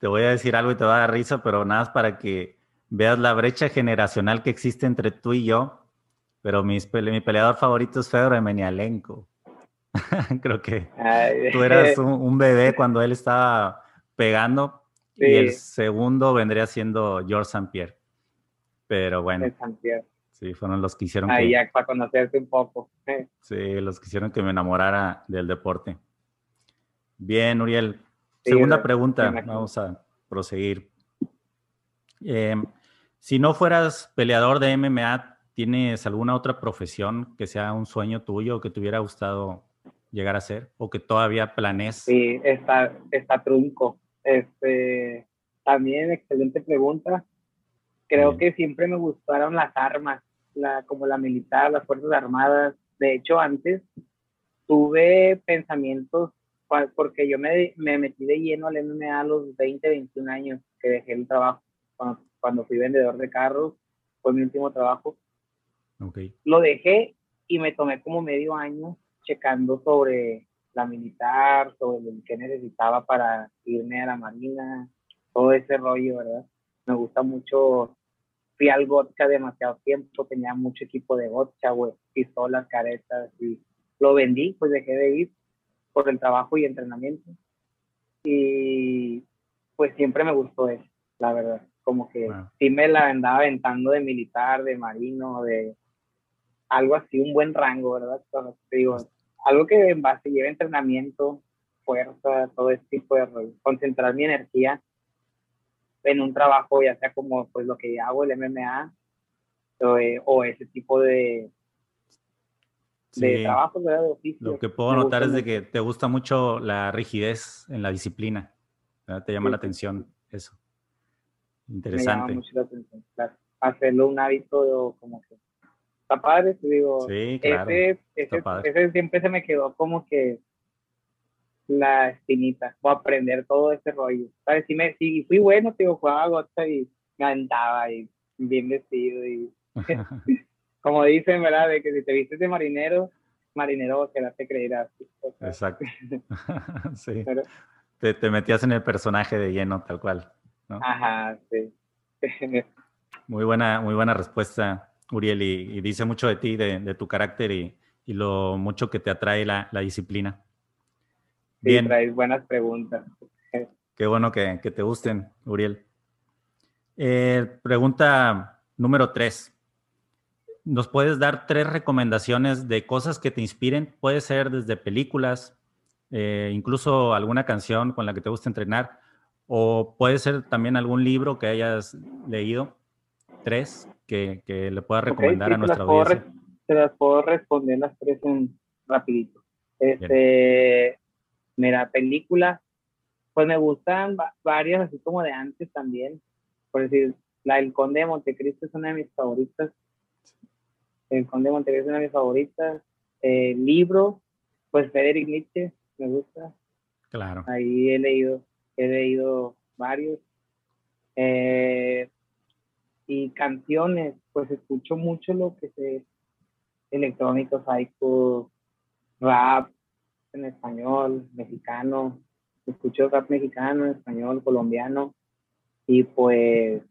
voy a decir algo y te va a dar risa, pero nada más para que veas la brecha generacional que existe entre tú y yo. Pero mi, mi peleador favorito es Fedor Emelianenko. Creo que tú eras un, bebé cuando él estaba pegando. Y el segundo vendría siendo George St. Pierre. Pero bueno. Sí, fueron los que hicieron Ahí que... ya para conocerte un poco. Sí, los que hicieron que me enamorara del deporte. Bien, Uriel. Segunda pregunta, vamos a proseguir. Em, si no fueras peleador de MMA, ¿tienes alguna otra profesión que sea un sueño tuyo o que te hubiera gustado llegar a ser o que todavía planees? Sí, está, está trunco. Este, también excelente pregunta. Creo que siempre me gustaron las armas, la, como la militar, las fuerzas armadas. De hecho, antes tuve pensamientos, porque yo me, me metí de lleno al MMA a los 20, 21 años que dejé el trabajo. Cuando, cuando fui vendedor de carros, fue mi último trabajo. Okay. Lo dejé y me tomé como medio año checando sobre la militar, sobre lo que necesitaba para irme a la marina, todo ese rollo, ¿verdad? Me gusta mucho, fui al gotcha demasiado tiempo, tenía mucho equipo de gotcha, güey, pistolas, caretas, y lo vendí, pues dejé de ir por el trabajo y entrenamiento. Y pues siempre me gustó eso, la verdad. Como que sí me la andaba aventando de militar, de marino, de algo así, un buen rango, ¿verdad? digo, algo que en base lleve entrenamiento, fuerza, todo ese tipo de concentrar mi energía en un trabajo, ya sea como pues lo que hago, el MMA, eh, o, ese tipo de, de trabajo, ¿verdad? De oficio. Lo que puedo notar es de que te gusta mucho la rigidez en la disciplina, te llama la atención eso. Interesante. Me llama mucho la atención, claro. Hacerlo un hábito como que está padre, te digo. Sí, claro. Ese, siempre se me quedó como que la espinita, o aprender todo ese rollo. ¿Sabes? Si, me, si fui bueno, te digo, jugaba gota y me aventaba y bien vestido y como dicen, ¿verdad? De que si te vistes de marinero, marinero que te creerás. Exacto. sí. te, te, metías en el personaje de lleno, tal cual. ¿no? Ajá, sí. muy, buena, muy buena respuesta, Uriel, y, dice mucho de ti, de, de tu carácter y, y, lo mucho que te atrae la, la disciplina. Bien. Sí, traes buenas preguntas. Qué bueno que, que te gusten, Uriel. Eh, pregunta número tres. ¿Nos puedes dar tres recomendaciones de cosas que te inspiren? Puede ser desde películas, eh, incluso alguna canción con la que te gusta entrenar, o puede ser también algún libro que hayas leído. Tres que, que le puedas recomendar a nuestra audiencia. Te las puedo responder las tres en rapidito. Este, mira, película, pues me gustan varias, así como de antes también. Por decir, la del Conde de Montecristo es una de mis favoritas. El Conde de es una de mis favoritas. Eh, libro, pues Frederick Nietzsche, me gusta. Claro. Ahí he leído, he leído varios. Eh, y canciones, pues escucho mucho lo que se electrónico, psycho, rap en español, mexicano, escucho rap mexicano, español, colombiano, y pues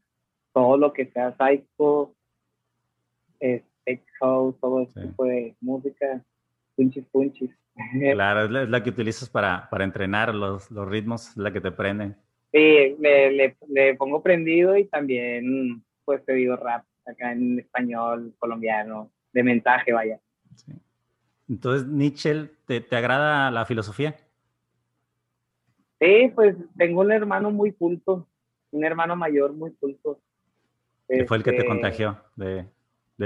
todo lo que sea psycho, es house, todo ese tipo de música, punchis punchis. Claro, es la, que utilizas para, para entrenar los, los, ritmos, la que te prende. Sí, le, le, le, pongo prendido y también pues te digo rap acá en español, colombiano, de mensaje, vaya. Sí. Entonces, Nietzsche, ¿te, ¿te agrada la filosofía? Sí, pues tengo un hermano muy culto, un hermano mayor muy culto. ¿Qué fue el que te este, contagió de,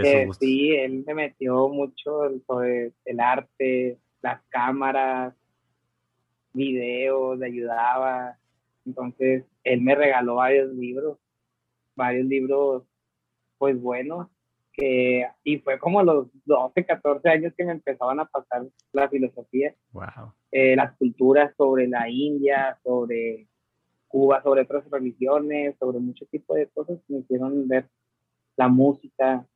de eh, Sí, él me metió mucho sobre el arte, las cámaras, videos, le ayudaba. Entonces, él me regaló varios libros, varios libros, pues buenos, que, y fue como a los 12, 14 años que me empezaban a pasar la filosofía. Wow. Eh, las culturas sobre la India, sobre Cuba, sobre otras religiones, sobre mucho tipo de cosas me hicieron ver la música.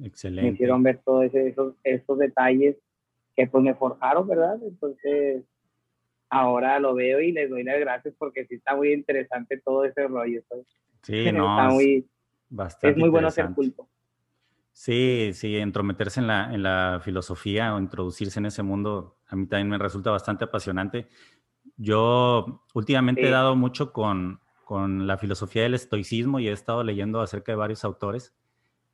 Excelente. Me hicieron ver todos esos, esos detalles que pues me forjaron, ¿verdad? Entonces, ahora lo veo y les doy las gracias porque sí está muy interesante todo ese rollo. Sí, no. Está muy, bastante es muy bueno ser culto. Sí, sí, entrometerse en la, en la filosofía o introducirse en ese mundo, a mí también me resulta bastante apasionante. Yo últimamente he dado mucho con, con la filosofía del estoicismo y he estado leyendo acerca de varios autores.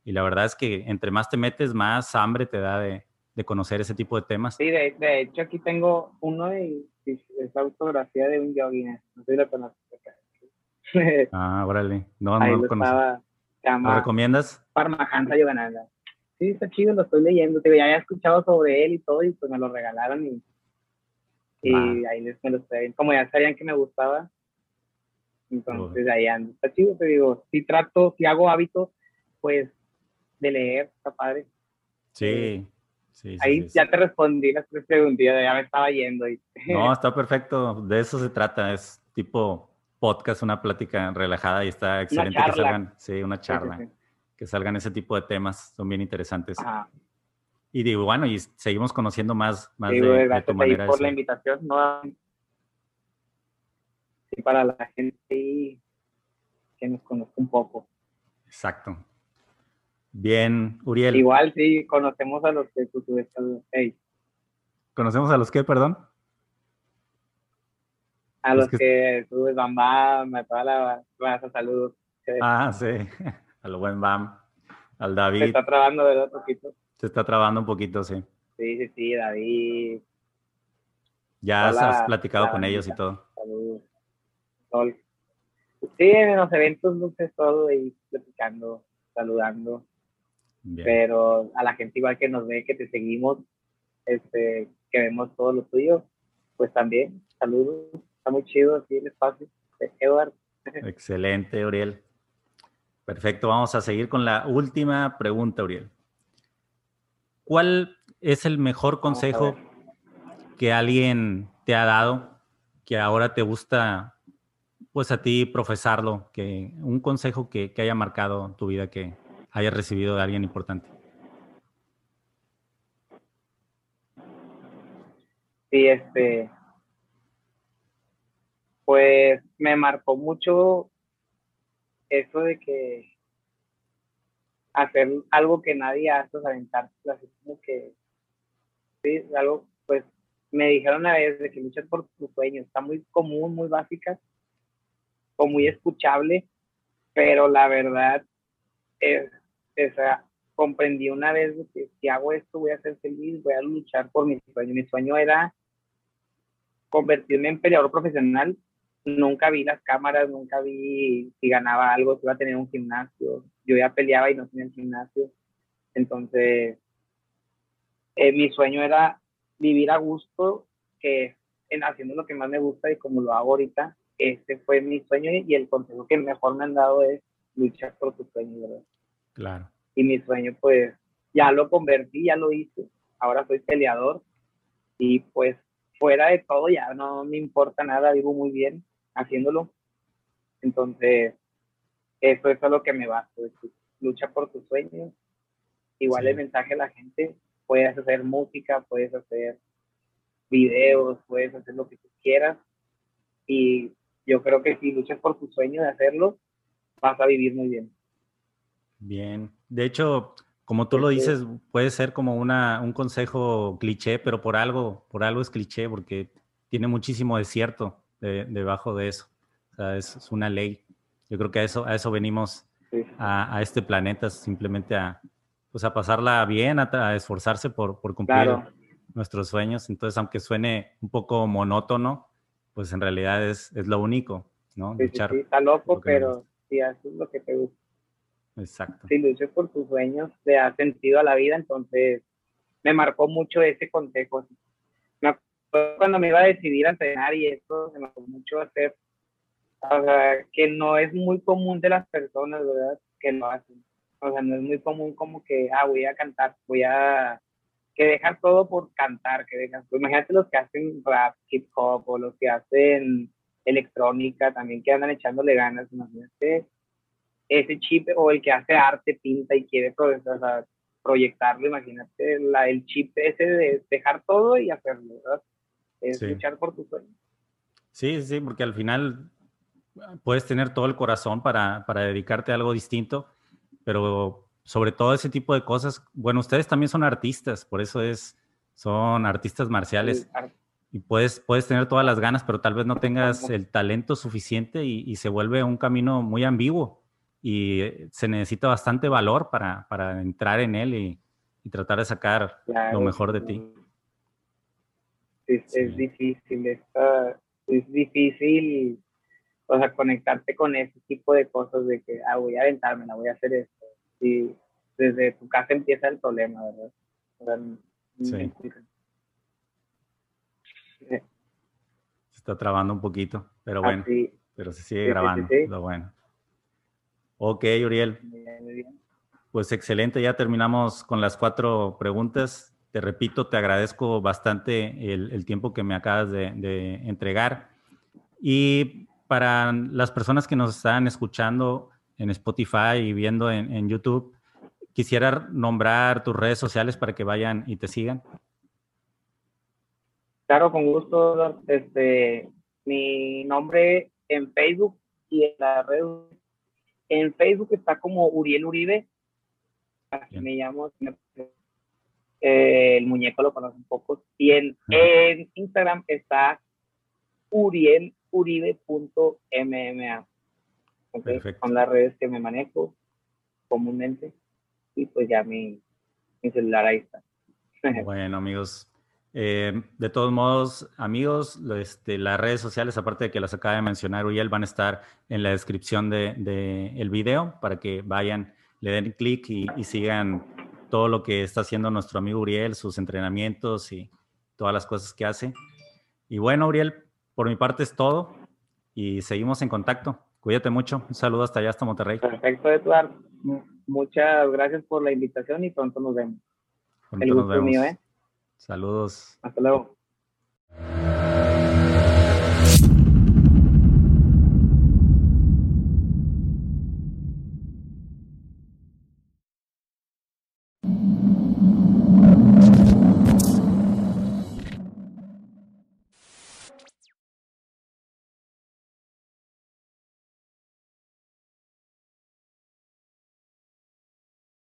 Y la verdad es que entre más te metes, más hambre te da de, de conocer ese tipo de temas. Sí, de, de hecho aquí tengo uno de esa autografía de un yogi, no sé si lo conoces. ah, órale. No, no lo conozco. ¿Lo recomiendas? Paramahansa Yogananda. Sí, está chido, lo estoy leyendo. ya había escuchado sobre él y todo, y pues me lo regalaron y, y ahí les, me lo estoy Como ya sabían que me gustaba, entonces ahí ando. Está chido, te digo. Si trato, si hago hábito, pues de leer, está padre. Sí. Sí, Ahí ya te respondí las tres preguntas, ya me estaba yendo. Y... No, está perfecto, de eso se trata, es tipo podcast, una plática relajada y está excelente que salgan, sí, una charla, que salgan ese tipo de temas, son bien interesantes. Y digo, bueno, y seguimos conociendo más, más de, tu manera. por la invitación, ¿no? Sí, para la gente que nos conozca un poco. Exacto. Bien, Uriel. Igual sí, conocemos a los que tú. Hey. ¿Conocemos a los que, perdón? A los, que... subes Bam Bam, a toda la raza, saludos. Ah, sí, al buen Bam, al David. Se está trabando, ¿verdad? Un poquito. Se está trabando un poquito, sí. Sí, sí, sí, David. Ya has platicado con ellos y todo. Saludos. Sí, en los eventos, no sé, todo ahí platicando, saludando. Pero a la gente igual que nos ve, que te seguimos, este, que vemos todo lo tuyo, pues también, saludos, está muy chido así el espacio. Eduardo. Excelente, Uriel. Perfecto, vamos a seguir con la última pregunta, Uriel. ¿Cuál es el mejor consejo que alguien te ha dado que ahora te gusta pues a ti profesarlo, que un consejo que, que haya marcado tu vida que hayas recibido de alguien importante. Sí, este, pues me marcó mucho eso de que hacer algo que nadie hace, o aventarse, así como que, sí, algo, pues me dijeron una vez de que luchas por tu sueño, está muy común, muy básica, o muy escuchable, pero la verdad esa comprendí una vez que si hago esto voy a ser feliz, voy a luchar por mi sueño. Mi sueño era convertirme en peleador profesional. Nunca vi las cámaras, nunca vi si ganaba algo, si iba a tener un gimnasio. Yo ya peleaba y no tenía el gimnasio. Entonces, eh, mi sueño era vivir a gusto, que en haciendo lo que más me gusta y como lo hago ahorita, ese fue mi sueño y el consejo que mejor me han dado es luchar por tu sueño, ¿verdad? Claro. Y mi sueño, pues, ya lo convertí, ya lo hice. Ahora soy peleador y pues fuera de todo ya no me importa nada, vivo muy bien haciéndolo. Entonces, eso es a lo que me va. Pues, lucha por tus sueños. Igual el mensaje a la gente, puedes hacer música, puedes hacer videos, puedes hacer lo que tú quieras. Y yo creo que si luchas por tu sueño de hacerlo, vas a vivir muy bien. Bien. De hecho, como tú lo dices, puede ser como una, un consejo cliché, pero por algo, por algo es cliché, porque tiene muchísimo desierto debajo de eso. O sea, es, una ley. Yo creo que a eso, a eso venimos a, este planeta, simplemente a, pues a pasarla bien, a, esforzarse por, por cumplir nuestros sueños. Entonces, aunque suene un poco monótono, pues en realidad es, es lo único, ¿no? Sí, sí, está loco, pero si haces lo que te gusta. Exacto. Si luches por tus sueños, te da sentido a la vida, entonces me marcó mucho ese consejo. cuando me iba a decidir a entrenar y eso, me marcó mucho hacer, o sea, que no es muy común de las personas, ¿verdad? Que lo hacen. O sea, no es muy común como que, ah, voy a cantar, voy a que dejan todo por cantar, que dejan, pues imagínate los que hacen rap, hip hop o los que hacen electrónica también que andan echándole ganas, imagínate ese chip o el que hace arte, pinta y quiere proyectarlo, imagínate la, el chip ese de dejar todo y hacerlo, ¿verdad? Es luchar por tu sueño. Sí, sí, porque al final puedes tener todo el corazón para, para dedicarte a algo distinto, pero sobre todo ese tipo de cosas. Bueno, ustedes también son artistas, por eso es, son artistas marciales. Y puedes, puedes tener todas las ganas, pero tal vez no tengas el talento suficiente y, se vuelve un camino muy ambiguo. Y se necesita bastante valor para, para entrar en él y, tratar de sacar lo mejor de ti. Es, es difícil, es difícil, o sea, conectarte con ese tipo de cosas de que, ah, voy a aventarme, la voy a hacer esto y desde tu casa empieza el problema, ¿verdad? sí. Está trabando un poquito, pero bueno, pero se sigue grabando, lo bueno. Ok, Uriel. Pues excelente, ya terminamos con las cuatro preguntas. Te repito, te agradezco bastante el, tiempo que me acabas de, entregar. Y para las personas que nos están escuchando, en Spotify y viendo en, YouTube, quisiera nombrar tus redes sociales para que vayan y te sigan. Claro, con gusto. Este, mi nombre en Facebook y en la red. En Facebook está como Uriel Uribe. Así me llamo. Eh, el muñeco lo conoce un poco. Y en, en Instagram está urieluribe.mma. Son las redes que me manejo comúnmente y pues ya mi, mi celular ahí está. bueno, amigos. Eh, de todos modos, amigos, este, las redes sociales, aparte de que las acaba de mencionar Uriel, van a estar en la descripción del de, el video para que vayan, le den clic y, y, sigan todo lo que está haciendo nuestro amigo Uriel, sus entrenamientos y todas las cosas que hace. Y bueno, Uriel, por mi parte es todo y seguimos en contacto. Cuídate mucho. Un saludo hasta allá, hasta Monterrey. Perfecto, Eduardo. Muchas gracias por la invitación y pronto nos vemos. Pronto El gusto nos vemos. mío, ¿eh? Saludos. Hasta luego.